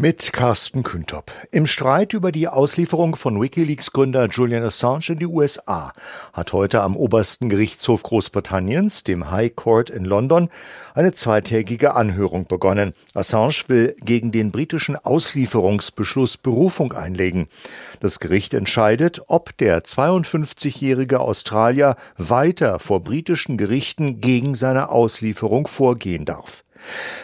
mit Carsten Küntop. Im Streit über die Auslieferung von Wikileaks-Gründer Julian Assange in die USA hat heute am obersten Gerichtshof Großbritanniens, dem High Court in London, eine zweitägige Anhörung begonnen. Assange will gegen den britischen Auslieferungsbeschluss Berufung einlegen. Das Gericht entscheidet, ob der 52-jährige Australier weiter vor britischen Gerichten gegen seine Auslieferung vorgehen darf.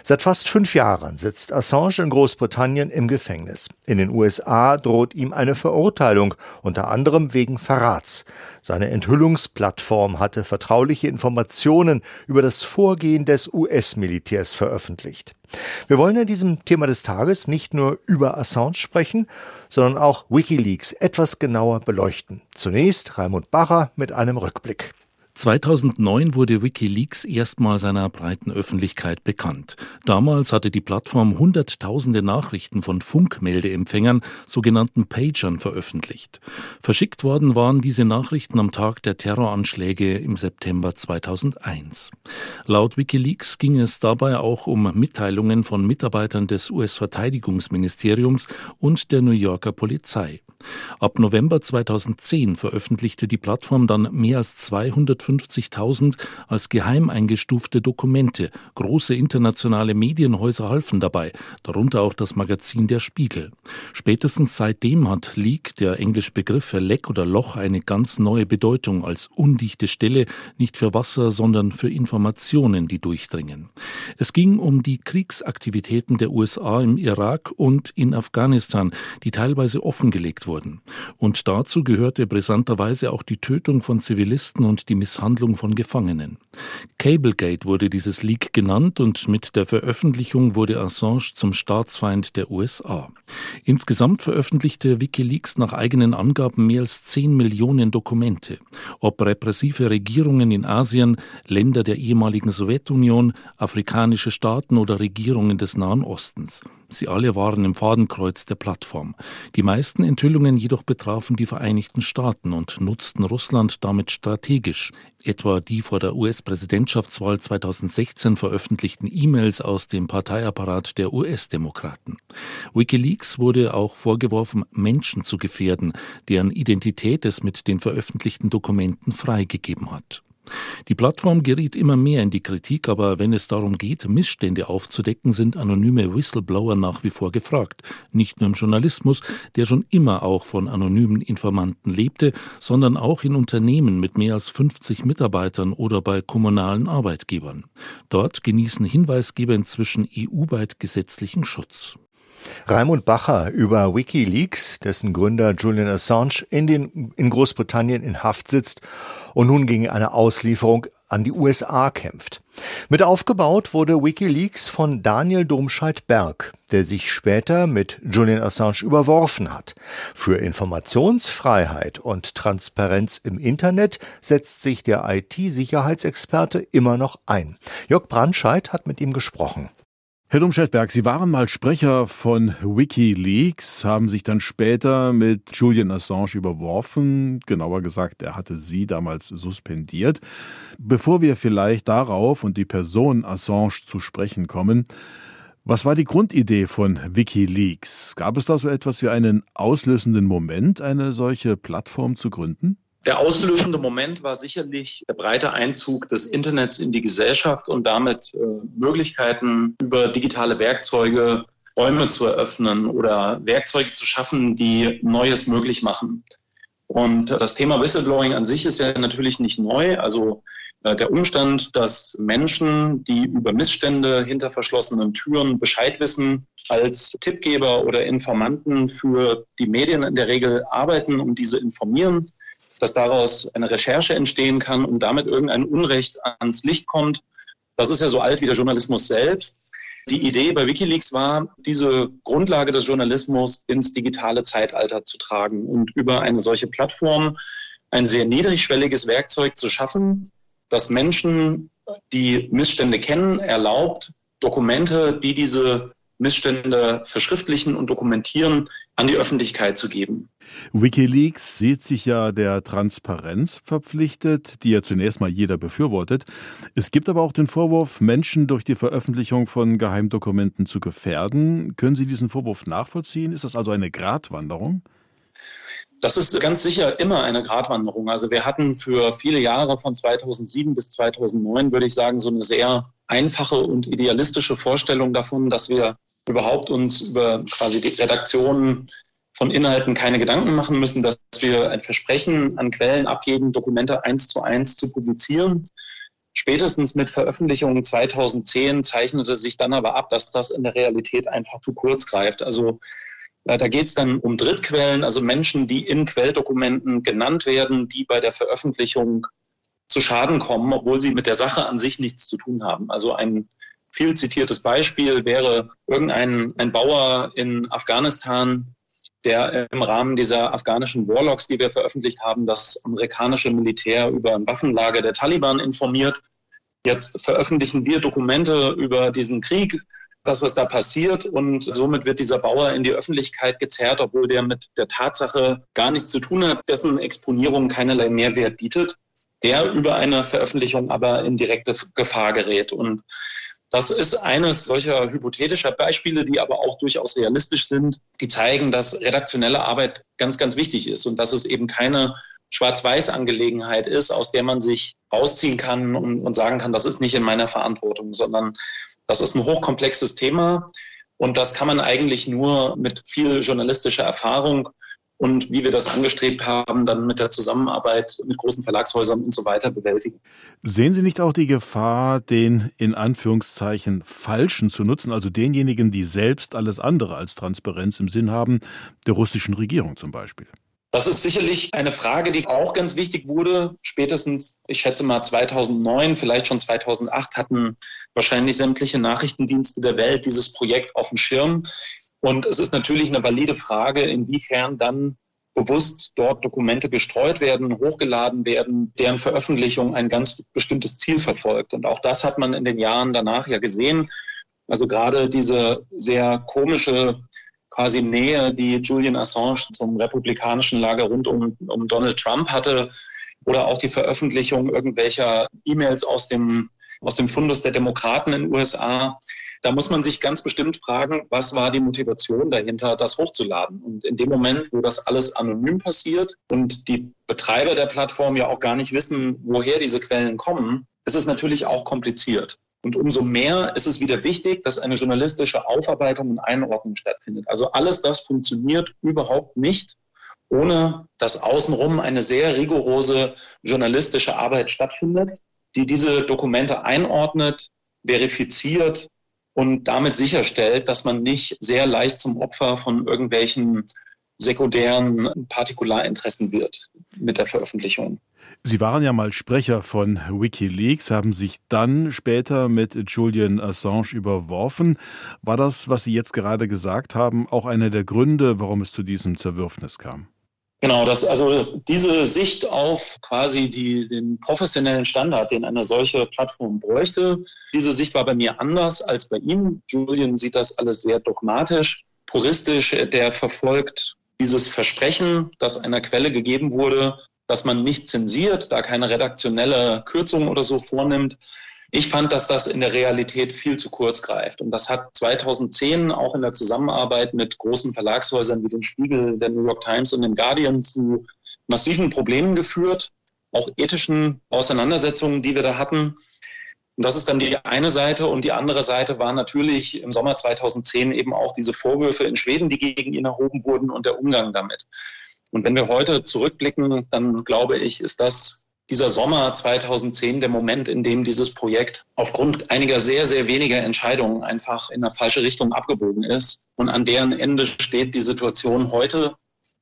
Seit fast fünf Jahren sitzt Assange in Großbritannien im Gefängnis. In den USA droht ihm eine Verurteilung, unter anderem wegen Verrats. Seine Enthüllungsplattform hatte vertrauliche Informationen über das Vorgehen des US-Militärs veröffentlicht. Wir wollen in diesem Thema des Tages nicht nur über Assange sprechen, sondern auch Wikileaks etwas genauer beleuchten. Zunächst Raimund Bacher mit einem Rückblick. 2009 wurde Wikileaks erstmals seiner breiten Öffentlichkeit bekannt. Damals hatte die Plattform hunderttausende Nachrichten von Funkmeldeempfängern, sogenannten Pagern, veröffentlicht. Verschickt worden waren diese Nachrichten am Tag der Terroranschläge im September 2001. Laut Wikileaks ging es dabei auch um Mitteilungen von Mitarbeitern des US-Verteidigungsministeriums und der New Yorker Polizei. Ab November 2010 veröffentlichte die Plattform dann mehr als 250.000 als geheim eingestufte Dokumente. Große internationale Medienhäuser halfen dabei, darunter auch das Magazin Der Spiegel. Spätestens seitdem hat Leak, der englische Begriff für Leck oder Loch, eine ganz neue Bedeutung als undichte Stelle, nicht für Wasser, sondern für Informationen, die durchdringen. Es ging um die Kriegsaktivitäten der USA im Irak und in Afghanistan, die teilweise offengelegt wurden. Und dazu gehörte brisanterweise auch die Tötung von Zivilisten und die Misshandlung von Gefangenen. Cablegate wurde dieses Leak genannt und mit der Veröffentlichung wurde Assange zum Staatsfeind der USA. Insgesamt veröffentlichte Wikileaks nach eigenen Angaben mehr als 10 Millionen Dokumente. Ob repressive Regierungen in Asien, Länder der ehemaligen Sowjetunion, afrikanische Staaten oder Regierungen des Nahen Ostens. Sie alle waren im Fadenkreuz der Plattform. Die meisten Enthüllungen jedoch betrafen die Vereinigten Staaten und nutzten Russland damit strategisch, etwa die vor der US-Präsidentschaftswahl 2016 veröffentlichten E-Mails aus dem Parteiapparat der US-Demokraten. Wikileaks wurde auch vorgeworfen, Menschen zu gefährden, deren Identität es mit den veröffentlichten Dokumenten freigegeben hat. Die Plattform geriet immer mehr in die Kritik, aber wenn es darum geht, Missstände aufzudecken, sind anonyme Whistleblower nach wie vor gefragt. Nicht nur im Journalismus, der schon immer auch von anonymen Informanten lebte, sondern auch in Unternehmen mit mehr als 50 Mitarbeitern oder bei kommunalen Arbeitgebern. Dort genießen Hinweisgeber inzwischen EU-weit gesetzlichen Schutz. Raimund Bacher über Wikileaks, dessen Gründer Julian Assange in, den, in Großbritannien in Haft sitzt und nun gegen eine Auslieferung an die USA kämpft. Mit aufgebaut wurde Wikileaks von Daniel Domscheit-Berg, der sich später mit Julian Assange überworfen hat. Für Informationsfreiheit und Transparenz im Internet setzt sich der IT-Sicherheitsexperte immer noch ein. Jörg Brandscheid hat mit ihm gesprochen. Herr Domscheit-Berg, Sie waren mal Sprecher von Wikileaks, haben sich dann später mit Julian Assange überworfen. Genauer gesagt, er hatte Sie damals suspendiert. Bevor wir vielleicht darauf und die Person Assange zu sprechen kommen, was war die Grundidee von Wikileaks? Gab es da so etwas wie einen auslösenden Moment, eine solche Plattform zu gründen? Der auslösende Moment war sicherlich der breite Einzug des Internets in die Gesellschaft und damit äh, Möglichkeiten über digitale Werkzeuge Räume zu eröffnen oder Werkzeuge zu schaffen, die Neues möglich machen. Und das Thema Whistleblowing an sich ist ja natürlich nicht neu. Also äh, der Umstand, dass Menschen, die über Missstände hinter verschlossenen Türen Bescheid wissen, als Tippgeber oder Informanten für die Medien in der Regel arbeiten und diese informieren, dass daraus eine Recherche entstehen kann und damit irgendein Unrecht ans Licht kommt. Das ist ja so alt wie der Journalismus selbst. Die Idee bei Wikileaks war, diese Grundlage des Journalismus ins digitale Zeitalter zu tragen und über eine solche Plattform ein sehr niedrigschwelliges Werkzeug zu schaffen, das Menschen, die Missstände kennen, erlaubt, Dokumente, die diese Missstände verschriftlichen und dokumentieren, an die Öffentlichkeit zu geben. Wikileaks sieht sich ja der Transparenz verpflichtet, die ja zunächst mal jeder befürwortet. Es gibt aber auch den Vorwurf, Menschen durch die Veröffentlichung von Geheimdokumenten zu gefährden. Können Sie diesen Vorwurf nachvollziehen? Ist das also eine Gratwanderung? Das ist ganz sicher immer eine Gratwanderung. Also wir hatten für viele Jahre von 2007 bis 2009, würde ich sagen, so eine sehr einfache und idealistische Vorstellung davon, dass wir überhaupt uns über quasi die Redaktion von Inhalten keine Gedanken machen müssen, dass wir ein Versprechen an Quellen abgeben, Dokumente eins zu eins zu publizieren. Spätestens mit Veröffentlichung 2010 zeichnete sich dann aber ab, dass das in der Realität einfach zu kurz greift. Also da geht es dann um Drittquellen, also Menschen, die in Quelldokumenten genannt werden, die bei der Veröffentlichung zu Schaden kommen, obwohl sie mit der Sache an sich nichts zu tun haben. Also ein viel zitiertes Beispiel wäre irgendein ein Bauer in Afghanistan, der im Rahmen dieser afghanischen Warlocks, die wir veröffentlicht haben, das amerikanische Militär über ein Waffenlager der Taliban informiert. Jetzt veröffentlichen wir Dokumente über diesen Krieg das, was da passiert. Und somit wird dieser Bauer in die Öffentlichkeit gezerrt, obwohl der mit der Tatsache gar nichts zu tun hat, dessen Exponierung keinerlei Mehrwert bietet, der über eine Veröffentlichung aber in direkte Gefahr gerät. Und das ist eines solcher hypothetischer Beispiele, die aber auch durchaus realistisch sind, die zeigen, dass redaktionelle Arbeit ganz, ganz wichtig ist und dass es eben keine Schwarz-Weiß-Angelegenheit ist, aus der man sich rausziehen kann und, und sagen kann, das ist nicht in meiner Verantwortung, sondern das ist ein hochkomplexes Thema. Und das kann man eigentlich nur mit viel journalistischer Erfahrung und wie wir das angestrebt haben, dann mit der Zusammenarbeit mit großen Verlagshäusern und so weiter bewältigen. Sehen Sie nicht auch die Gefahr, den in Anführungszeichen Falschen zu nutzen, also denjenigen, die selbst alles andere als Transparenz im Sinn haben, der russischen Regierung zum Beispiel? Das ist sicherlich eine Frage, die auch ganz wichtig wurde. Spätestens, ich schätze mal 2009, vielleicht schon 2008 hatten wahrscheinlich sämtliche Nachrichtendienste der Welt dieses Projekt auf dem Schirm. Und es ist natürlich eine valide Frage, inwiefern dann bewusst dort Dokumente gestreut werden, hochgeladen werden, deren Veröffentlichung ein ganz bestimmtes Ziel verfolgt. Und auch das hat man in den Jahren danach ja gesehen. Also gerade diese sehr komische quasi Nähe, die Julian Assange zum republikanischen Lager rund um, um Donald Trump hatte, oder auch die Veröffentlichung irgendwelcher E-Mails aus dem, aus dem Fundus der Demokraten in den USA. Da muss man sich ganz bestimmt fragen, was war die Motivation dahinter, das hochzuladen? Und in dem Moment, wo das alles anonym passiert und die Betreiber der Plattform ja auch gar nicht wissen, woher diese Quellen kommen, ist es natürlich auch kompliziert. Und umso mehr ist es wieder wichtig, dass eine journalistische Aufarbeitung und Einordnung stattfindet. Also alles das funktioniert überhaupt nicht, ohne dass außenrum eine sehr rigorose journalistische Arbeit stattfindet, die diese Dokumente einordnet, verifiziert und damit sicherstellt, dass man nicht sehr leicht zum Opfer von irgendwelchen sekundären Partikularinteressen wird mit der Veröffentlichung. Sie waren ja mal Sprecher von Wikileaks, haben sich dann später mit Julian Assange überworfen. War das, was Sie jetzt gerade gesagt haben, auch einer der Gründe, warum es zu diesem Zerwürfnis kam? Genau, das, also diese Sicht auf quasi die, den professionellen Standard, den eine solche Plattform bräuchte, diese Sicht war bei mir anders als bei ihm. Julian sieht das alles sehr dogmatisch, puristisch. Der verfolgt dieses Versprechen, das einer Quelle gegeben wurde, dass man nicht zensiert, da keine redaktionelle Kürzung oder so vornimmt. Ich fand, dass das in der Realität viel zu kurz greift. Und das hat 2010 auch in der Zusammenarbeit mit großen Verlagshäusern wie dem Spiegel, der New York Times und dem Guardian zu massiven Problemen geführt, auch ethischen Auseinandersetzungen, die wir da hatten. Und das ist dann die eine Seite. Und die andere Seite war natürlich im Sommer 2010 eben auch diese Vorwürfe in Schweden, die gegen ihn erhoben wurden und der Umgang damit. Und wenn wir heute zurückblicken, dann glaube ich, ist das dieser Sommer 2010 der Moment, in dem dieses Projekt aufgrund einiger sehr, sehr weniger Entscheidungen einfach in eine falsche Richtung abgebogen ist. Und an deren Ende steht die Situation heute,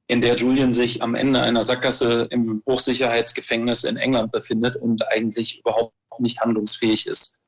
in der Julian sich am Ende einer Sackgasse im Hochsicherheitsgefängnis in England befindet und eigentlich überhaupt nicht handlungsfähig ist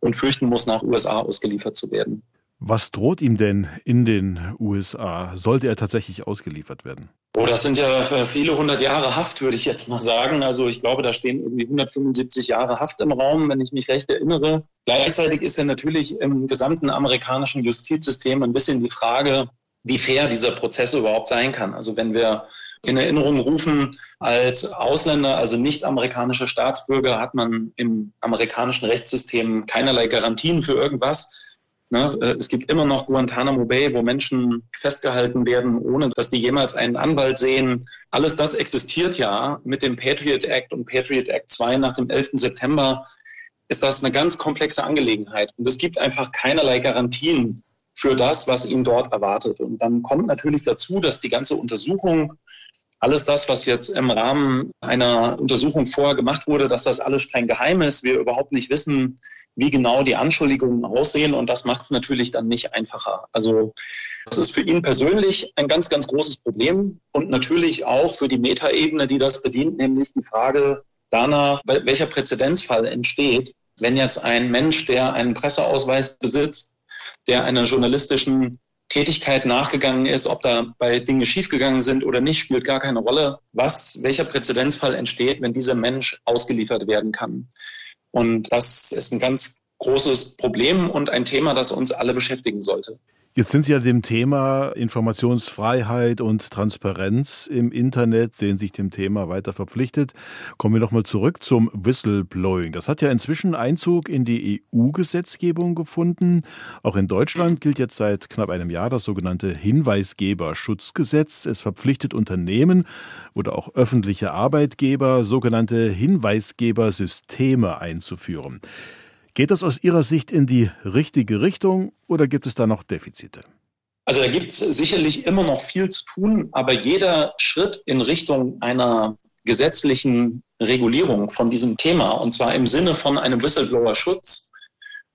und fürchten muss, nach USA ausgeliefert zu werden. Was droht ihm denn in den USA? Sollte er tatsächlich ausgeliefert werden? Oh, das sind ja äh, viele hundert Jahre Haft, würde ich jetzt mal sagen. Also ich glaube, da stehen irgendwie 175 Jahre Haft im Raum, wenn ich mich recht erinnere. Gleichzeitig ist ja natürlich im gesamten amerikanischen Justizsystem ein bisschen die Frage, wie fair dieser Prozess überhaupt sein kann. Also wenn wir in Erinnerung rufen, als Ausländer, also nicht amerikanischer Staatsbürger, hat man im amerikanischen Rechtssystem keinerlei Garantien für irgendwas. Ne? Äh, es gibt immer noch Guantanamo Bay, wo Menschen festgehalten werden, ohne dass die jemals einen Anwalt sehen. Alles das existiert ja mit dem Patriot Act und Patriot Act 2 nach dem 11. September ist das eine ganz komplexe Angelegenheit. Und es gibt einfach keinerlei Garantien für das, was ihn dort erwartet. Und dann kommt natürlich dazu, dass die ganze Untersuchung, alles das, was jetzt im Rahmen einer Untersuchung vorher gemacht wurde, dass das alles streng geheim ist, wir überhaupt nicht wissen, wie genau die Anschuldigungen aussehen. Und das macht es natürlich dann nicht einfacher. Also das ist für ihn persönlich ein ganz, ganz großes Problem und natürlich auch für die Metaebene, die das bedient, nämlich die Frage danach, welcher Präzedenzfall entsteht, wenn jetzt ein Mensch, der einen Presseausweis besitzt, der einer journalistischen Tätigkeit nachgegangen ist, ob dabei Dinge schiefgegangen sind oder nicht, spielt gar keine Rolle. Was, welcher Präzedenzfall entsteht, wenn dieser Mensch ausgeliefert werden kann? Und das ist ein ganz großes Problem und ein Thema, das uns alle beschäftigen sollte. Jetzt sind Sie ja dem Thema Informationsfreiheit und Transparenz im Internet, sehen sich dem Thema weiter verpflichtet. Kommen wir nochmal zurück zum Whistleblowing. Das hat ja inzwischen Einzug in die EU-Gesetzgebung gefunden. Auch in Deutschland gilt jetzt seit knapp einem Jahr das sogenannte Hinweisgeberschutzgesetz. Es verpflichtet Unternehmen oder auch öffentliche Arbeitgeber, sogenannte Hinweisgebersysteme einzuführen. Geht das aus Ihrer Sicht in die richtige Richtung oder gibt es da noch Defizite? Also da gibt es sicherlich immer noch viel zu tun, aber jeder Schritt in Richtung einer gesetzlichen Regulierung von diesem Thema, und zwar im Sinne von einem Whistleblower-Schutz,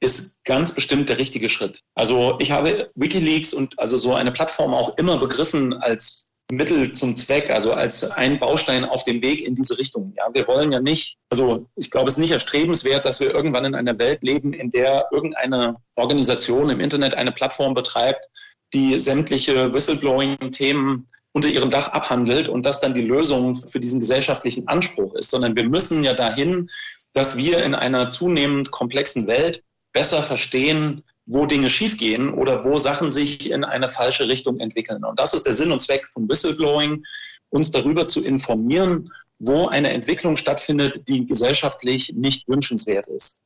ist ganz bestimmt der richtige Schritt. Also ich habe Wikileaks und also so eine Plattform auch immer begriffen als Mittel zum Zweck, also als ein Baustein auf dem Weg in diese Richtung. Ja, wir wollen ja nicht, also ich glaube, es ist nicht erstrebenswert, dass wir irgendwann in einer Welt leben, in der irgendeine Organisation im Internet eine Plattform betreibt, die sämtliche Whistleblowing-Themen unter ihrem Dach abhandelt und das dann die Lösung für diesen gesellschaftlichen Anspruch ist, sondern wir müssen ja dahin, dass wir in einer zunehmend komplexen Welt besser verstehen, wo Dinge schiefgehen oder wo Sachen sich in eine falsche Richtung entwickeln. Und das ist der Sinn und Zweck von Whistleblowing, uns darüber zu informieren, wo eine Entwicklung stattfindet, die gesellschaftlich nicht wünschenswert ist.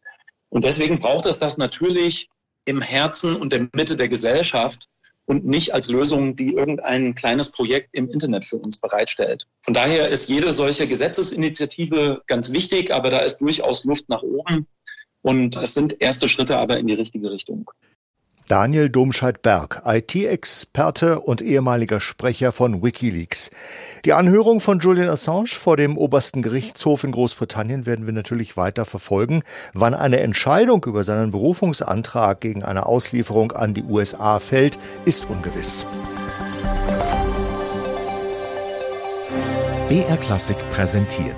Und deswegen braucht es das natürlich im Herzen und der Mitte der Gesellschaft und nicht als Lösung, die irgendein kleines Projekt im Internet für uns bereitstellt. Von daher ist jede solche Gesetzesinitiative ganz wichtig, aber da ist durchaus Luft nach oben. Und es sind erste Schritte aber in die richtige Richtung. Daniel Domscheit-Berg, IT-Experte und ehemaliger Sprecher von Wikileaks. Die Anhörung von Julian Assange vor dem obersten Gerichtshof in Großbritannien werden wir natürlich weiter verfolgen. Wann eine Entscheidung über seinen Berufungsantrag gegen eine Auslieferung an die USA fällt, ist ungewiss. BR Klassik präsentiert